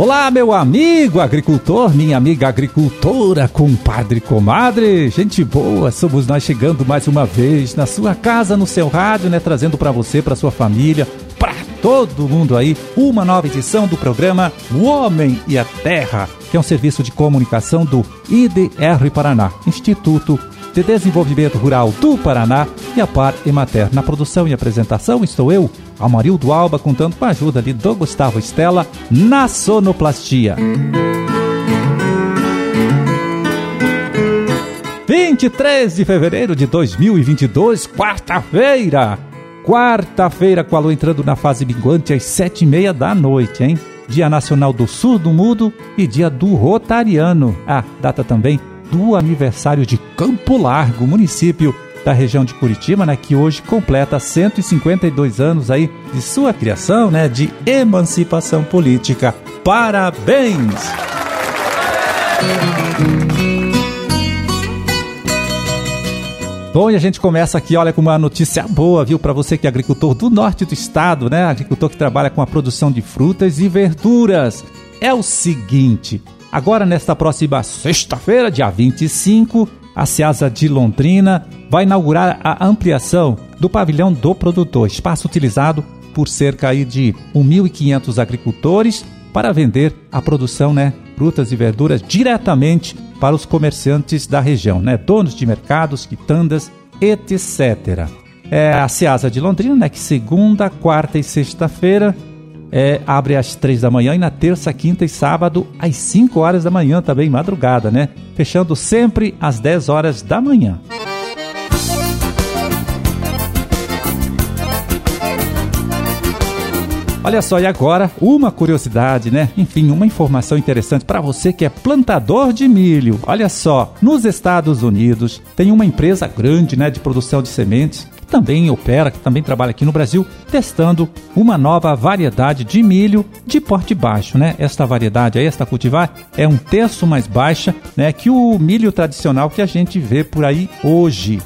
Olá, meu amigo agricultor, minha amiga agricultora, compadre, comadre, gente boa, somos nós chegando mais uma vez na sua casa, no seu rádio, né, trazendo para você, para sua família, para todo mundo aí, uma nova edição do programa O Homem e a Terra, que é um serviço de comunicação do IDR Paraná, Instituto de Desenvolvimento Rural do Paraná e a Par Emater. Na produção e apresentação estou eu, Amarildo Alba, contando com a ajuda ali do Gustavo Estela na sonoplastia. 23 de fevereiro de 2022, quarta-feira. Quarta-feira, com a lua entrando na fase minguante às sete e meia da noite, hein? Dia Nacional do Surdo Mudo e Dia do Rotariano. Ah, data também do aniversário de Campo Largo, município da região de Curitiba, né, que hoje completa 152 anos aí de sua criação, né, de emancipação política. Parabéns! Bom, e a gente começa aqui, olha, com uma notícia boa, viu, para você que é agricultor do norte do estado, né, agricultor que trabalha com a produção de frutas e verduras. É o seguinte, Agora, nesta próxima sexta-feira, dia 25, a Ceasa de Londrina vai inaugurar a ampliação do pavilhão do produtor, espaço utilizado por cerca de 1.500 agricultores para vender a produção, né, frutas e verduras diretamente para os comerciantes da região, né, donos de mercados, quitandas, etc. É a Ceasa de Londrina, né, que segunda, quarta e sexta-feira é, abre às três da manhã e na terça, quinta e sábado às 5 horas da manhã, também madrugada, né? Fechando sempre às 10 horas da manhã. Olha só, e agora uma curiosidade, né? Enfim, uma informação interessante para você que é plantador de milho. Olha só, nos Estados Unidos tem uma empresa grande, né, de produção de sementes também opera, que também trabalha aqui no Brasil, testando uma nova variedade de milho de porte baixo, né? Esta variedade aí, esta cultivar, é um terço mais baixa, né, que o milho tradicional que a gente vê por aí hoje.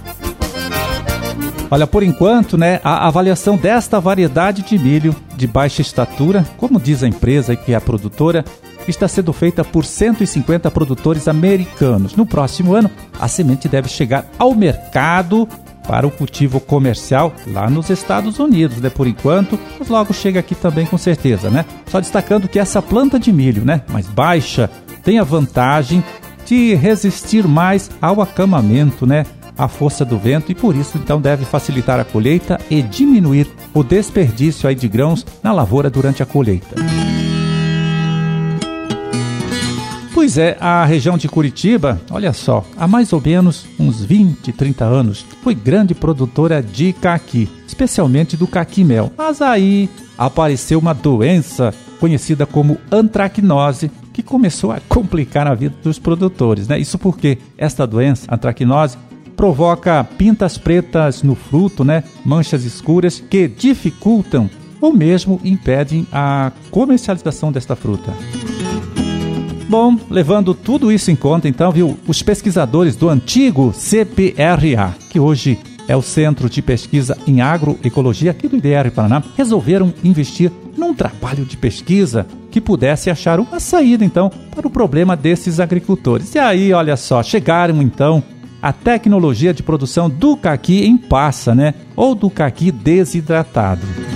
Olha, por enquanto, né, a avaliação desta variedade de milho de baixa estatura, como diz a empresa que é a produtora, está sendo feita por 150 produtores americanos. No próximo ano, a semente deve chegar ao mercado para o cultivo comercial lá nos Estados Unidos, né? Por enquanto, mas logo chega aqui também com certeza, né? Só destacando que essa planta de milho, né, mais baixa, tem a vantagem de resistir mais ao acamamento, né? A força do vento e por isso então deve facilitar a colheita e diminuir o desperdício aí de grãos na lavoura durante a colheita. Pois é, a região de Curitiba, olha só, há mais ou menos uns 20, 30 anos, foi grande produtora de caqui, especialmente do caqui-mel. Mas aí apareceu uma doença conhecida como antracnose, que começou a complicar a vida dos produtores, né? Isso porque esta doença, antracnose, provoca pintas pretas no fruto, né? Manchas escuras que dificultam ou mesmo impedem a comercialização desta fruta. Bom, levando tudo isso em conta, então, viu, os pesquisadores do antigo CPRA, que hoje é o Centro de Pesquisa em Agroecologia aqui do IDR Paraná, resolveram investir num trabalho de pesquisa que pudesse achar uma saída, então, para o problema desses agricultores. E aí, olha só, chegaram então a tecnologia de produção do caqui em passa, né? Ou do caqui desidratado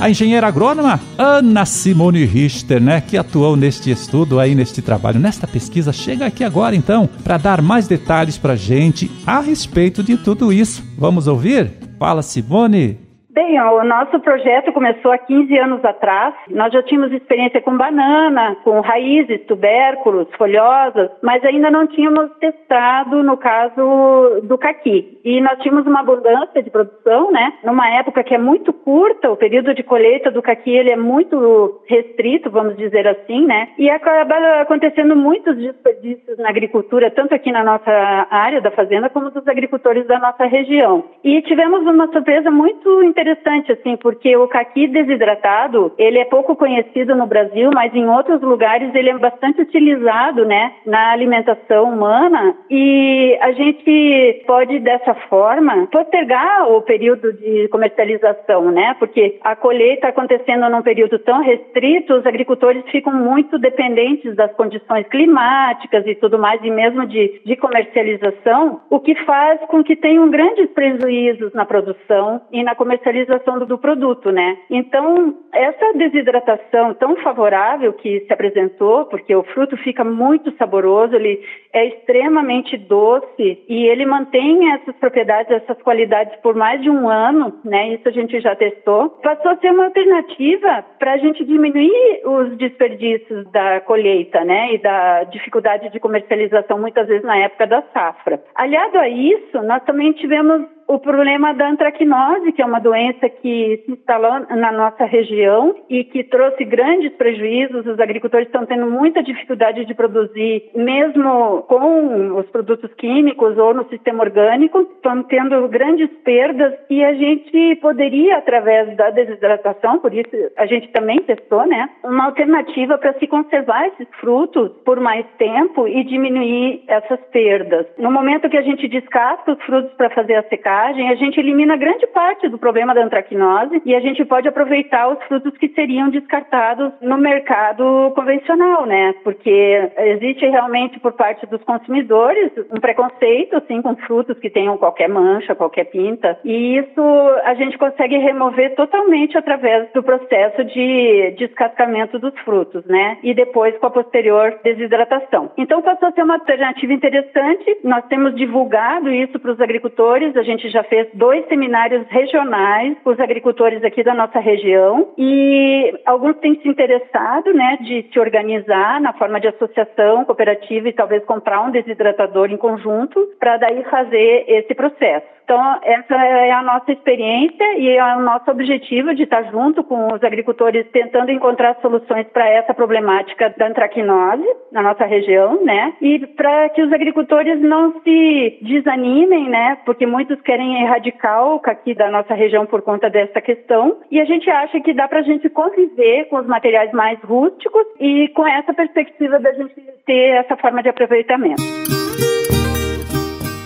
a engenheira agrônoma Ana Simone Richter, né, que atuou neste estudo aí, neste trabalho, nesta pesquisa, chega aqui agora então para dar mais detalhes para gente a respeito de tudo isso. Vamos ouvir? Fala, Simone. Bem, o nosso projeto começou há 15 anos atrás. Nós já tínhamos experiência com banana, com raízes, tubérculos, folhosas, mas ainda não tínhamos testado no caso do caqui. E nós tínhamos uma abundância de produção, né? Numa época que é muito curta, o período de colheita do caqui ele é muito restrito, vamos dizer assim, né? E acaba acontecendo muitos desperdícios na agricultura, tanto aqui na nossa área da fazenda como dos agricultores da nossa região. E tivemos uma surpresa muito interessante interessante, assim, porque o caqui desidratado, ele é pouco conhecido no Brasil, mas em outros lugares ele é bastante utilizado, né, na alimentação humana e a gente pode, dessa forma, postergar o período de comercialização, né? Porque a colheita acontecendo num período tão restrito, os agricultores ficam muito dependentes das condições climáticas e tudo mais, e mesmo de, de comercialização, o que faz com que tenham grandes prejuízos na produção e na comercialização do, do produto, né? Então, essa desidratação tão favorável que se apresentou, porque o fruto fica muito saboroso, ele é extremamente doce e ele mantém essas propriedades, essas qualidades por mais de um ano, né? Isso a gente já testou. Passou a ser uma alternativa para a gente diminuir os desperdícios da colheita, né? E da dificuldade de comercialização muitas vezes na época da safra. Aliado a isso, nós também tivemos o problema da antracnose, que é uma doença que se instalou na nossa região e que trouxe grandes prejuízos. Os agricultores estão tendo muita dificuldade de produzir, mesmo com os produtos químicos ou no sistema orgânico, estão tendo grandes perdas e a gente poderia, através da desidratação, por isso a gente também testou, né, uma alternativa para se conservar esses frutos por mais tempo e diminuir essas perdas. No momento que a gente descasca os frutos para fazer a secagem, a gente elimina grande parte do problema da antracnose e a gente pode aproveitar os frutos que seriam descartados no mercado convencional, né? Porque existe realmente por parte dos consumidores um preconceito assim com frutos que tenham qualquer mancha, qualquer pinta, e isso a gente consegue remover totalmente através do processo de descascamento dos frutos, né? E depois com a posterior desidratação. Então passou a ser uma alternativa interessante. Nós temos divulgado isso para os agricultores, a gente já fez dois seminários regionais com os agricultores aqui da nossa região e alguns têm se interessado, né, de se organizar na forma de associação, cooperativa e talvez comprar um desidratador em conjunto para daí fazer esse processo. Então, essa é a nossa experiência e é o nosso objetivo de estar junto com os agricultores tentando encontrar soluções para essa problemática da antracnose na nossa região, né? E para que os agricultores não se desanimem, né? Porque muitos querem erradicar o caqui da nossa região por conta dessa questão. E a gente acha que dá para a gente conviver com os materiais mais rústicos e com essa perspectiva da gente ter essa forma de aproveitamento.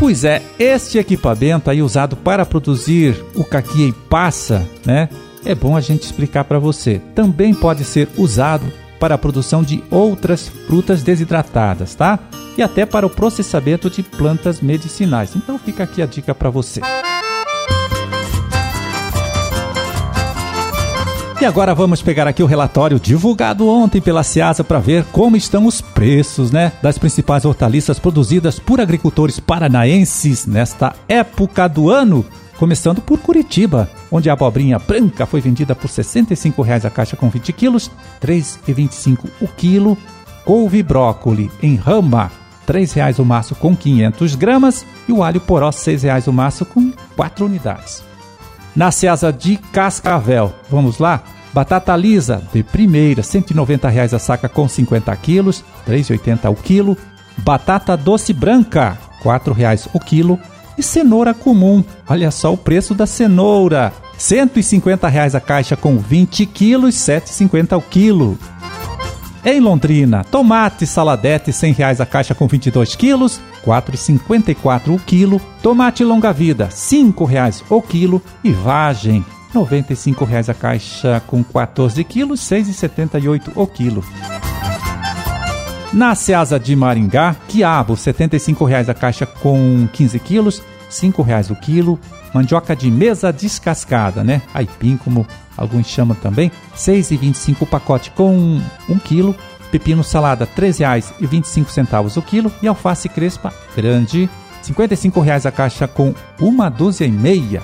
Pois é, este equipamento aí usado para produzir o caqui em passa, né? É bom a gente explicar para você. Também pode ser usado para a produção de outras frutas desidratadas, tá? E até para o processamento de plantas medicinais. Então fica aqui a dica para você. E agora vamos pegar aqui o relatório divulgado ontem pela Ceasa para ver como estão os preços, né, das principais hortaliças produzidas por agricultores paranaenses nesta época do ano. Começando por Curitiba, onde a abobrinha branca foi vendida por R$ 65,00 a caixa com 20 quilos, R$ 3,25 o quilo. Couve brócoli em rama, R$ 3,00 o maço com 500 gramas. E o alho poró, R$ 6,00 o maço com 4 unidades. Na Ceasa de Cascavel, vamos lá? Batata lisa de primeira, 190 reais a saca com 50 quilos, R$ 3,80 o quilo. Batata doce branca, 4 reais o quilo. E cenoura comum, olha só o preço da cenoura, 150 reais a caixa com 20 quilos, R$ 7,50 o quilo. Em Londrina, tomate saladete 100 reais a caixa com 22 quilos, R$ 4,54 o quilo. Tomate longa-vida, 5 reais o quilo. E vagem, 95 reais a caixa com 14 quilos, R$ 6,78 o quilo. Na Seasa de Maringá, quiabo, 75 reais a caixa com 15 quilos, 5 reais o quilo. Mandioca de mesa descascada, né? Aipim, como alguns chamam também, R$ 6,25 o pacote com 1 quilo. Pepino salada, R$ 3,25 o quilo. E alface crespa grande, R$ 55 a caixa com uma dúzia e meia.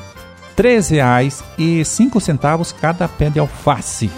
R$ 3,05 cada pé de alface.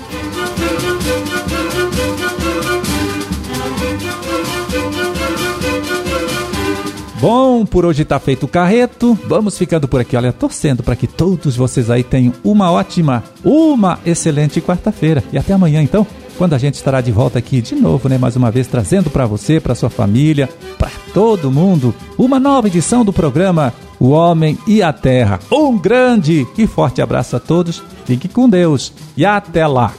Bom, por hoje tá feito o carreto. Vamos ficando por aqui, olha, torcendo para que todos vocês aí tenham uma ótima, uma excelente quarta-feira. E até amanhã, então, quando a gente estará de volta aqui de novo, né, mais uma vez trazendo para você, para sua família, para todo mundo, uma nova edição do programa O Homem e a Terra. Um grande e forte abraço a todos. Fique com Deus e até lá.